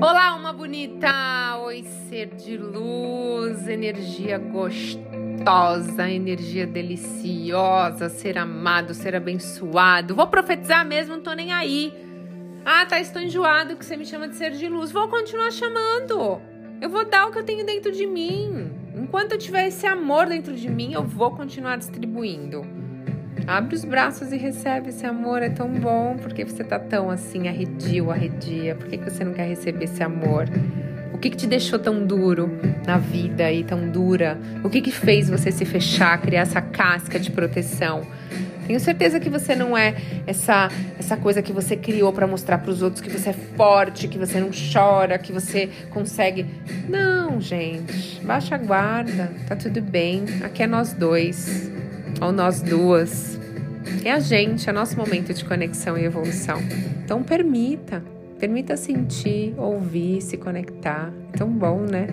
Olá, uma bonita! Oi, ser de luz, energia gostosa, energia deliciosa, ser amado, ser abençoado. Vou profetizar mesmo, não tô nem aí. Ah, tá, estou enjoado que você me chama de ser de luz. Vou continuar chamando. Eu vou dar o que eu tenho dentro de mim. Enquanto eu tiver esse amor dentro de mim, eu vou continuar distribuindo. Abre os braços e recebe esse amor, é tão bom. Por que você tá tão assim, arredio, arredia? Por que, você não quer receber esse amor? O que, que te deixou tão duro na vida e tão dura? O que, que fez você se fechar, criar essa casca de proteção? Tenho certeza que você não é essa essa coisa que você criou para mostrar para os outros que você é forte, que você não chora, que você consegue. Não, gente. Baixa a guarda. Tá tudo bem. Aqui é nós dois. Ou nós duas. É a gente, é nosso momento de conexão e evolução. Então permita, permita sentir, ouvir, se conectar. É tão bom, né?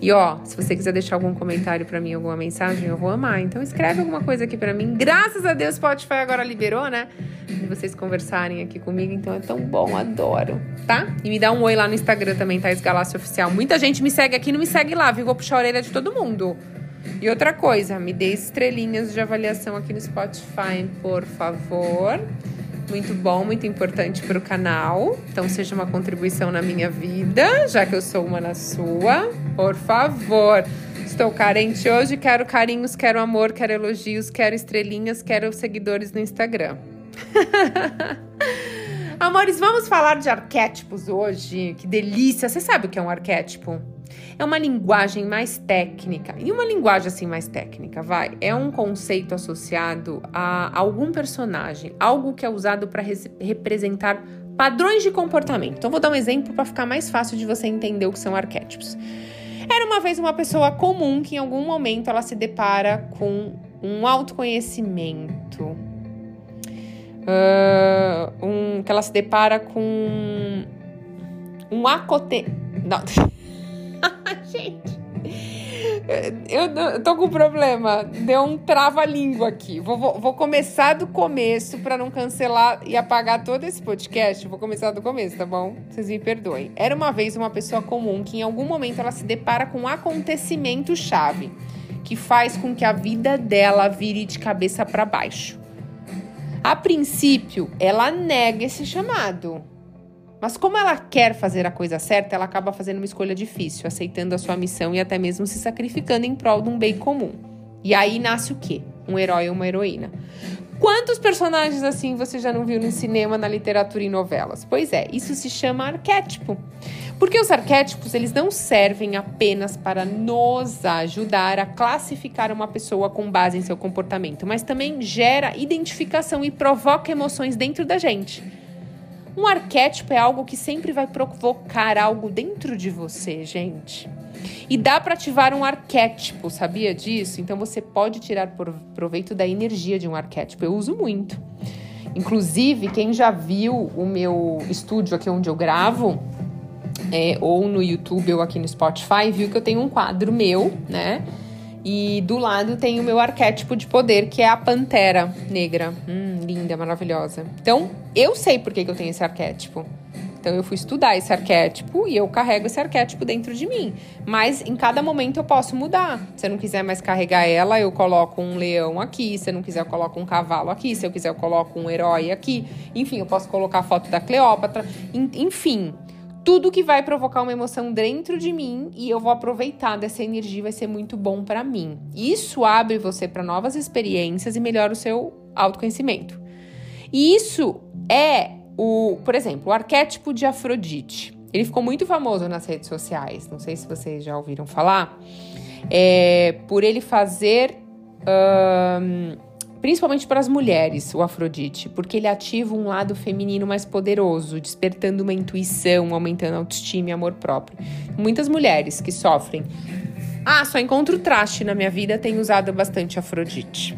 E ó, se você quiser deixar algum comentário para mim, alguma mensagem, eu vou amar. Então escreve alguma coisa aqui para mim. Graças a Deus, Spotify agora liberou, né? De vocês conversarem aqui comigo, então é tão bom, adoro, tá? E me dá um oi lá no Instagram também, Thais Galácio Oficial. Muita gente me segue aqui, não me segue lá, viu? Vou puxar a orelha de todo mundo. E outra coisa, me dê estrelinhas de avaliação aqui no Spotify, por favor. Muito bom, muito importante para o canal. Então, seja uma contribuição na minha vida, já que eu sou uma na sua. Por favor. Estou carente hoje, quero carinhos, quero amor, quero elogios, quero estrelinhas, quero seguidores no Instagram. Amores, vamos falar de arquétipos hoje. Que delícia! Você sabe o que é um arquétipo? É uma linguagem mais técnica. E uma linguagem assim mais técnica, vai, é um conceito associado a algum personagem, algo que é usado para representar padrões de comportamento. Então vou dar um exemplo para ficar mais fácil de você entender o que são arquétipos. Era uma vez uma pessoa comum que em algum momento ela se depara com um autoconhecimento, uh, um, que ela se depara com um acote... Não. Gente, eu, tô com problema. Deu um trava-língua aqui. Vou, vou, vou, começar do começo para não cancelar e apagar todo esse podcast. Vou começar do começo, tá bom? Vocês me perdoem. Era uma vez uma pessoa comum que em algum momento ela se depara com um acontecimento chave que faz com que a vida dela vire de cabeça para baixo. A princípio, ela nega esse chamado mas como ela quer fazer a coisa certa, ela acaba fazendo uma escolha difícil, aceitando a sua missão e até mesmo se sacrificando em prol de um bem comum. E aí nasce o quê? Um herói ou uma heroína. Quantos personagens assim você já não viu no cinema, na literatura e novelas? Pois é, isso se chama arquétipo. Porque os arquétipos, eles não servem apenas para nos ajudar a classificar uma pessoa com base em seu comportamento, mas também gera identificação e provoca emoções dentro da gente. Um arquétipo é algo que sempre vai provocar algo dentro de você, gente. E dá para ativar um arquétipo, sabia disso? Então você pode tirar proveito da energia de um arquétipo. Eu uso muito. Inclusive, quem já viu o meu estúdio aqui onde eu gravo, é, ou no YouTube ou aqui no Spotify, viu que eu tenho um quadro meu, né? E do lado tem o meu arquétipo de poder, que é a pantera negra. Hum, linda, maravilhosa. Então, eu sei por que, que eu tenho esse arquétipo. Então, eu fui estudar esse arquétipo e eu carrego esse arquétipo dentro de mim. Mas em cada momento eu posso mudar. Se eu não quiser mais carregar ela, eu coloco um leão aqui. Se eu não quiser, eu coloco um cavalo aqui. Se eu quiser, eu coloco um herói aqui. Enfim, eu posso colocar a foto da Cleópatra. Enfim, tudo que vai provocar uma emoção dentro de mim e eu vou aproveitar dessa energia vai ser muito bom para mim. Isso abre você para novas experiências e melhora o seu autoconhecimento. E isso é o, por exemplo, o arquétipo de Afrodite. Ele ficou muito famoso nas redes sociais. Não sei se vocês já ouviram falar. É, por ele fazer principalmente para as mulheres, o Afrodite, porque ele ativa um lado feminino mais poderoso, despertando uma intuição, aumentando a autoestima e amor próprio. Muitas mulheres que sofrem, ah, só encontro traste na minha vida, têm usado bastante Afrodite.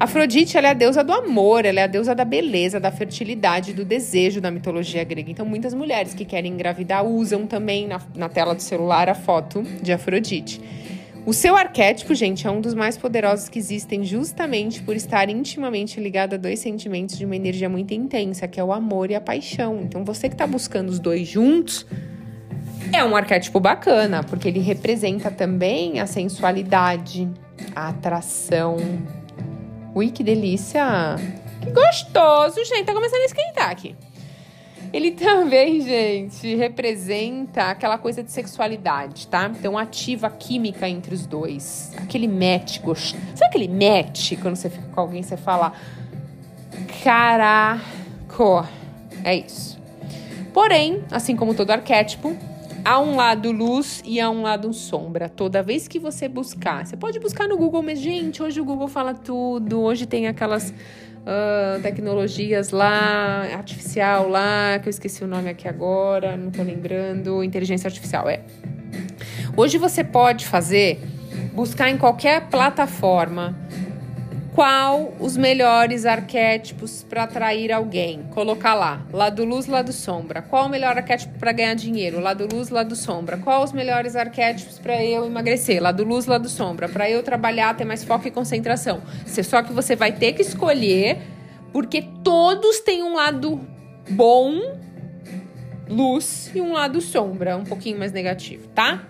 Afrodite ela é a deusa do amor, ela é a deusa da beleza, da fertilidade, do desejo da mitologia grega. Então, muitas mulheres que querem engravidar usam também na, na tela do celular a foto de Afrodite. O seu arquétipo, gente, é um dos mais poderosos que existem justamente por estar intimamente ligado a dois sentimentos de uma energia muito intensa, que é o amor e a paixão. Então, você que está buscando os dois juntos, É um arquétipo bacana, porque ele representa também a sensualidade, a atração. Ui, que delícia! Que gostoso, gente. Tá começando a esquentar aqui. Ele também, gente, representa aquela coisa de sexualidade, tá? Então ativa a química entre os dois. Aquele match gostoso. Sabe aquele match quando você fica com alguém você fala caraco? É isso. Porém, assim como todo arquétipo, há um lado luz e há um lado sombra. Toda vez que você buscar, você pode buscar no Google, mas gente, hoje o Google fala tudo. Hoje tem aquelas uh, tecnologias lá, artificial lá, que eu esqueci o nome aqui agora, não tô lembrando, inteligência artificial, é. Hoje você pode fazer, buscar em qualquer plataforma qual os melhores arquétipos para atrair alguém. Colocar lá, lado luz, lado sombra. Qual o melhor arquétipo para ganhar dinheiro? Lado luz, lado sombra. Qual os melhores arquétipos para eu emagrecer? Lado luz, lado sombra. Para eu trabalhar, ter mais foco e concentração. Só que você vai ter que escolher, porque todos têm um lado bom, luz, e um lado sombra, um pouquinho mais negativo, tá?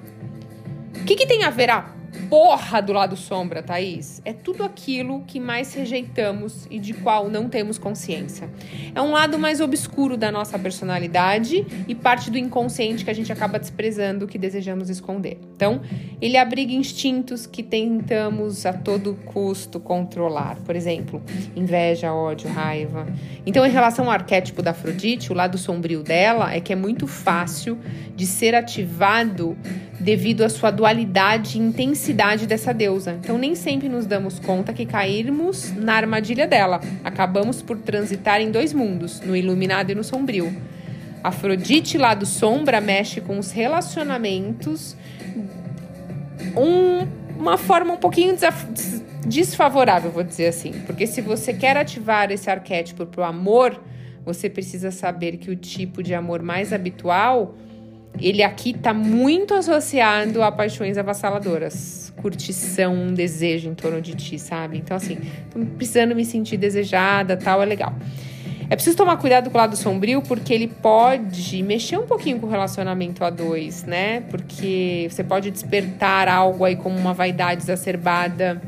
O que, que tem a ver a porra do lado sombra, Thaís, é tudo aquilo que mais rejeitamos e de qual não temos consciência. É um lado mais obscuro da nossa personalidade e parte do inconsciente que a gente acaba desprezando, que desejamos esconder. Então, ele abriga instintos que tentamos a todo custo controlar. Por exemplo, inveja, ódio, raiva. Então, em relação ao arquétipo da Afrodite, o lado sombrio dela é que é muito fácil de ser ativado devido à sua dualidade e intensidade dessa deusa. Então, nem sempre nos damos conta que cairmos na armadilha dela. Acabamos por transitar em dois mundos, no iluminado e no sombrio. Afrodite, lado sombra, mexe com os relacionamentos, um, uma forma um pouquinho desfavorável, vou dizer assim. Porque se você quer ativar esse arquétipo para o amor, você precisa saber que o tipo de amor mais habitual ele aqui está muito associado a paixões avassaladoras, curtição, desejo em torno de ti, sabe? Então, assim, tô precisando me sentir desejada, tal, é legal. É preciso tomar cuidado com o lado sombrio, porque ele pode mexer um pouquinho com o relacionamento a dois, né? Porque você pode despertar algo aí como uma vaidade exacerbada,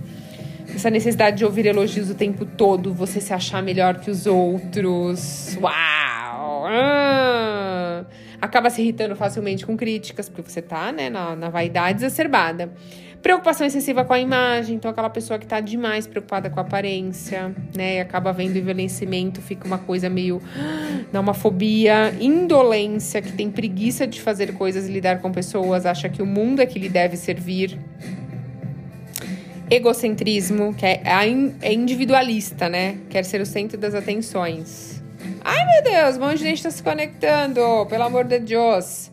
essa necessidade de ouvir elogios o tempo todo, você se achar melhor que os outros. Uau! Ah! Acaba se irritando facilmente com críticas, porque você tá, né, na, na vaidade exacerbada. Preocupação excessiva com a imagem, então aquela pessoa que tá demais preocupada com a aparência, né, e acaba vendo envelhecimento, fica uma coisa meio. dá uma fobia, indolência, que tem preguiça de fazer coisas e lidar com pessoas, acha que o mundo é que lhe deve servir. Egocentrismo, que é, é individualista, né? Quer ser o centro das atenções. Ai, meu Deus, um monte de gente está se conectando, pelo amor de Deus.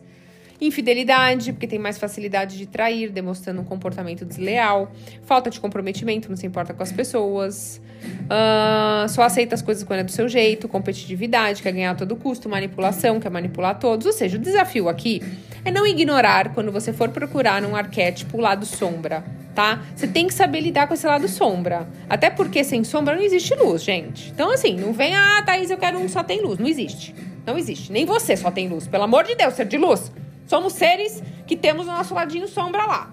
Infidelidade, porque tem mais facilidade de trair, demonstrando um comportamento desleal. Falta de comprometimento, não se importa com as pessoas. Uh, só aceita as coisas quando é do seu jeito. Competitividade, quer ganhar a todo custo. Manipulação, quer manipular todos. Ou seja, o desafio aqui é não ignorar quando você for procurar um arquétipo lado sombra tá? Você tem que saber lidar com esse lado sombra. Até porque sem sombra não existe luz, gente. Então, assim, não vem, ah, Thaís, eu quero um só tem luz. Não existe. Não existe. Nem você só tem luz. Pelo amor de Deus, ser de luz. Somos seres que temos o nosso ladinho sombra lá.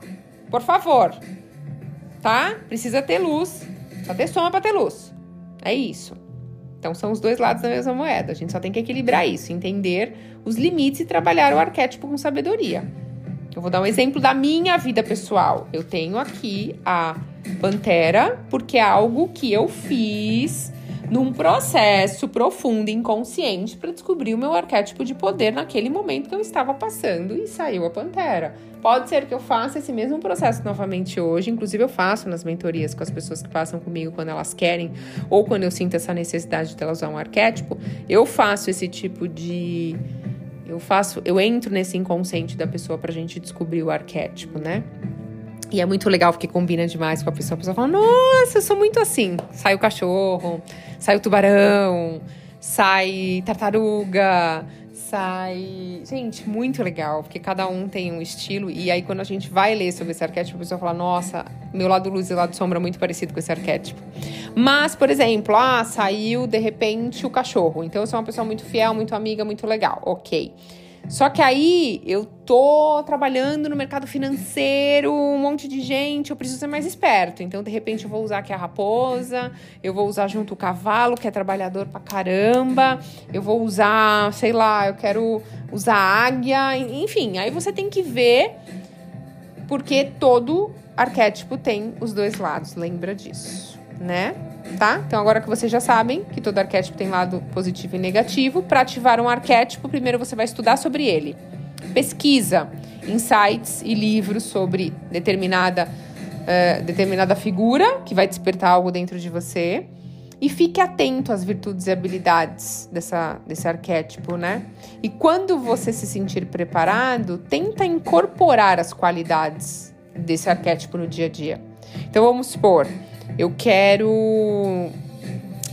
Por favor. Tá? Precisa ter luz. Só ter sombra pra ter luz. É isso. Então são os dois lados da mesma moeda. A gente só tem que equilibrar isso, entender os limites e trabalhar o arquétipo com sabedoria. Eu vou dar um exemplo da minha vida pessoal. Eu tenho aqui a pantera, porque é algo que eu fiz num processo profundo, inconsciente, para descobrir o meu arquétipo de poder naquele momento que eu estava passando e saiu a pantera. Pode ser que eu faça esse mesmo processo novamente hoje, inclusive eu faço nas mentorias com as pessoas que passam comigo quando elas querem ou quando eu sinto essa necessidade de elas usar um arquétipo, eu faço esse tipo de eu faço, eu entro nesse inconsciente da pessoa pra gente descobrir o arquétipo, né? E é muito legal porque combina demais com a pessoa. A pessoa fala: Nossa, eu sou muito assim. Sai o cachorro, sai o tubarão, sai tartaruga, sai. Gente, muito legal, porque cada um tem um estilo. E aí, quando a gente vai ler sobre esse arquétipo, a pessoa fala: Nossa, meu lado luz e lado sombra é muito parecido com esse arquétipo. Mas, por exemplo, ah, saiu de repente o cachorro. Então, eu sou uma pessoa muito fiel, muito amiga, muito legal. Ok. Só que aí eu tô trabalhando no mercado financeiro, um monte de gente, eu preciso ser mais esperto. Então, de repente, eu vou usar aqui a raposa, eu vou usar junto o cavalo, que é trabalhador pra caramba, eu vou usar, sei lá, eu quero usar águia, enfim. Aí você tem que ver, porque todo arquétipo tem os dois lados, lembra disso, né? tá? Então agora que vocês já sabem que todo arquétipo tem lado positivo e negativo, para ativar um arquétipo, primeiro você vai estudar sobre ele. Pesquisa, insights e livros sobre determinada, uh, determinada figura que vai despertar algo dentro de você. E fique atento às virtudes e habilidades dessa, desse arquétipo, né? E quando você se sentir preparado, tenta incorporar as qualidades desse arquétipo no dia a dia. Então vamos supor, eu quero.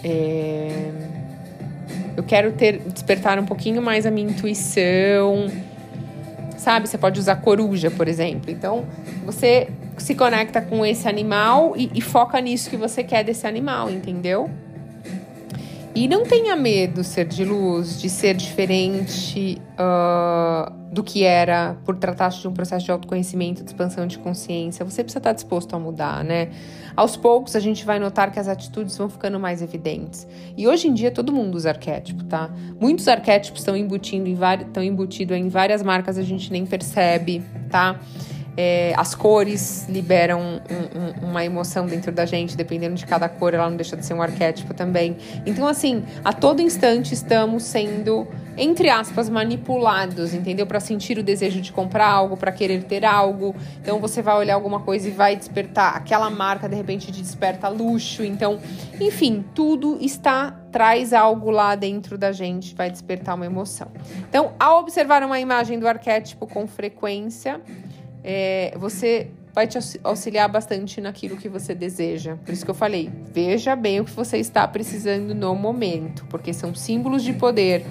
É, eu quero ter despertar um pouquinho mais a minha intuição. Sabe? Você pode usar coruja, por exemplo. Então, você se conecta com esse animal e, e foca nisso que você quer desse animal, entendeu? E não tenha medo, ser de luz, de ser diferente uh, do que era por tratar-se de um processo de autoconhecimento, de expansão de consciência. Você precisa estar disposto a mudar, né? Aos poucos a gente vai notar que as atitudes vão ficando mais evidentes. E hoje em dia todo mundo usa arquétipo, tá? Muitos arquétipos estão embutindo em, estão embutidos em várias marcas, a gente nem percebe, tá? É, as cores liberam um, um, uma emoção dentro da gente, dependendo de cada cor, ela não deixa de ser um arquétipo também. Então, assim, a todo instante estamos sendo, entre aspas, manipulados, entendeu? Para sentir o desejo de comprar algo, para querer ter algo. Então, você vai olhar alguma coisa e vai despertar aquela marca, de repente, te desperta luxo. Então, enfim, tudo está traz algo lá dentro da gente, vai despertar uma emoção. Então, ao observar uma imagem do arquétipo com frequência, é, você vai te auxiliar bastante naquilo que você deseja. Por isso que eu falei, veja bem o que você está precisando no momento, porque são símbolos de poder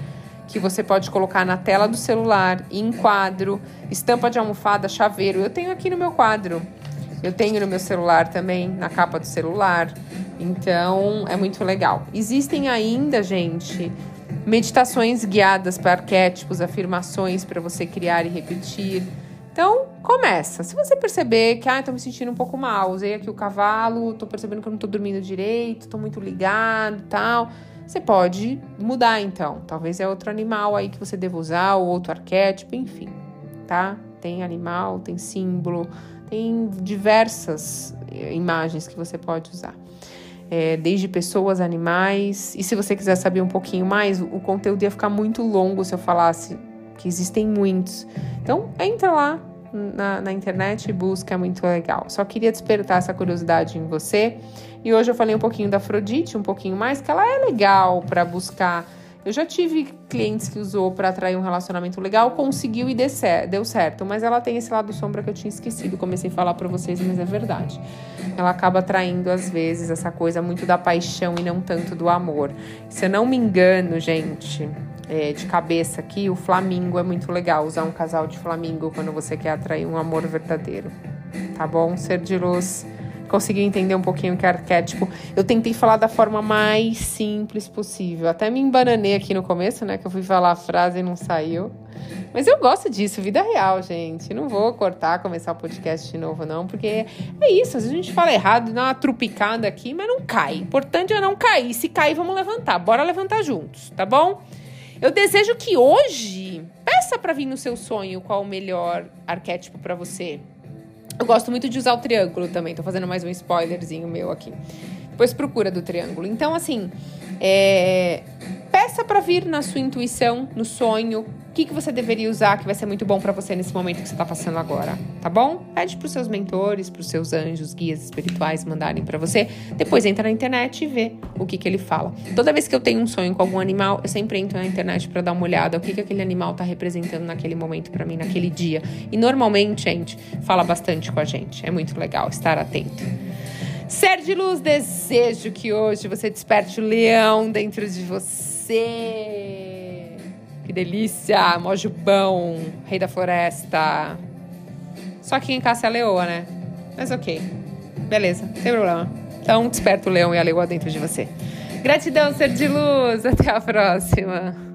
que você pode colocar na tela do celular, em quadro, estampa de almofada, chaveiro. Eu tenho aqui no meu quadro. Eu tenho no meu celular também, na capa do celular. Então, é muito legal. Existem ainda, gente, meditações guiadas para arquétipos, afirmações para você criar e repetir. Então, começa. Se você perceber que, ah, tô me sentindo um pouco mal, usei aqui o cavalo, tô percebendo que eu não tô dormindo direito, tô muito ligado tal, você pode mudar então. Talvez é outro animal aí que você deva usar, ou outro arquétipo, enfim, tá? Tem animal, tem símbolo, tem diversas eh, imagens que você pode usar. É, desde pessoas, animais. E se você quiser saber um pouquinho mais, o conteúdo ia ficar muito longo se eu falasse que existem muitos. Então, entra lá na, na, internet e busca, é muito legal. Só queria despertar essa curiosidade em você. E hoje eu falei um pouquinho da Afrodite, um pouquinho mais, que ela é legal para buscar. Eu já tive clientes que usou para atrair um relacionamento legal, conseguiu e deu certo, mas ela tem esse lado sombra que eu tinha esquecido, comecei a falar para vocês, mas é verdade. Ela acaba atraindo às vezes essa coisa muito da paixão e não tanto do amor. Se eu não me engano, gente, é, de cabeça aqui, o flamingo é muito legal. Usar um casal de flamingo quando você quer atrair um amor verdadeiro. Tá bom? Ser de luz. Conseguiu entender um pouquinho que é arquétipo. Eu tentei falar da forma mais simples possível. Até me embananei aqui no começo, né? Que eu fui falar a frase e não saiu. Mas eu gosto disso, vida real, gente. Não vou cortar, começar o podcast de novo, não, porque é isso. Às vezes a gente fala errado, dá uma trupicada aqui, mas não cai. O importante é não cair. Se cair, vamos levantar. Bora levantar juntos, tá bom? Eu desejo que hoje peça para vir no seu sonho qual o melhor arquétipo para você. Eu gosto muito de usar o triângulo também. Tô fazendo mais um spoilerzinho meu aqui. Depois procura do triângulo. Então, assim, é... peça para vir na sua intuição, no sonho, o que, que você deveria usar que vai ser muito bom para você nesse momento que você está passando agora, tá bom? Pede para os seus mentores, para os seus anjos, guias espirituais mandarem para você. Depois entra na internet e vê o que, que ele fala. Toda vez que eu tenho um sonho com algum animal, eu sempre entro na internet para dar uma olhada o que, que aquele animal está representando naquele momento para mim, naquele dia. E normalmente, gente, fala bastante com a gente. É muito legal estar atento. Ser de luz, desejo que hoje você desperte o leão dentro de você. Que delícia! Mojubão, rei da floresta. Só que em caça é a leoa, né? Mas ok. Beleza, sem problema. Então, desperta o leão e a leoa dentro de você. Gratidão, ser de luz. Até a próxima.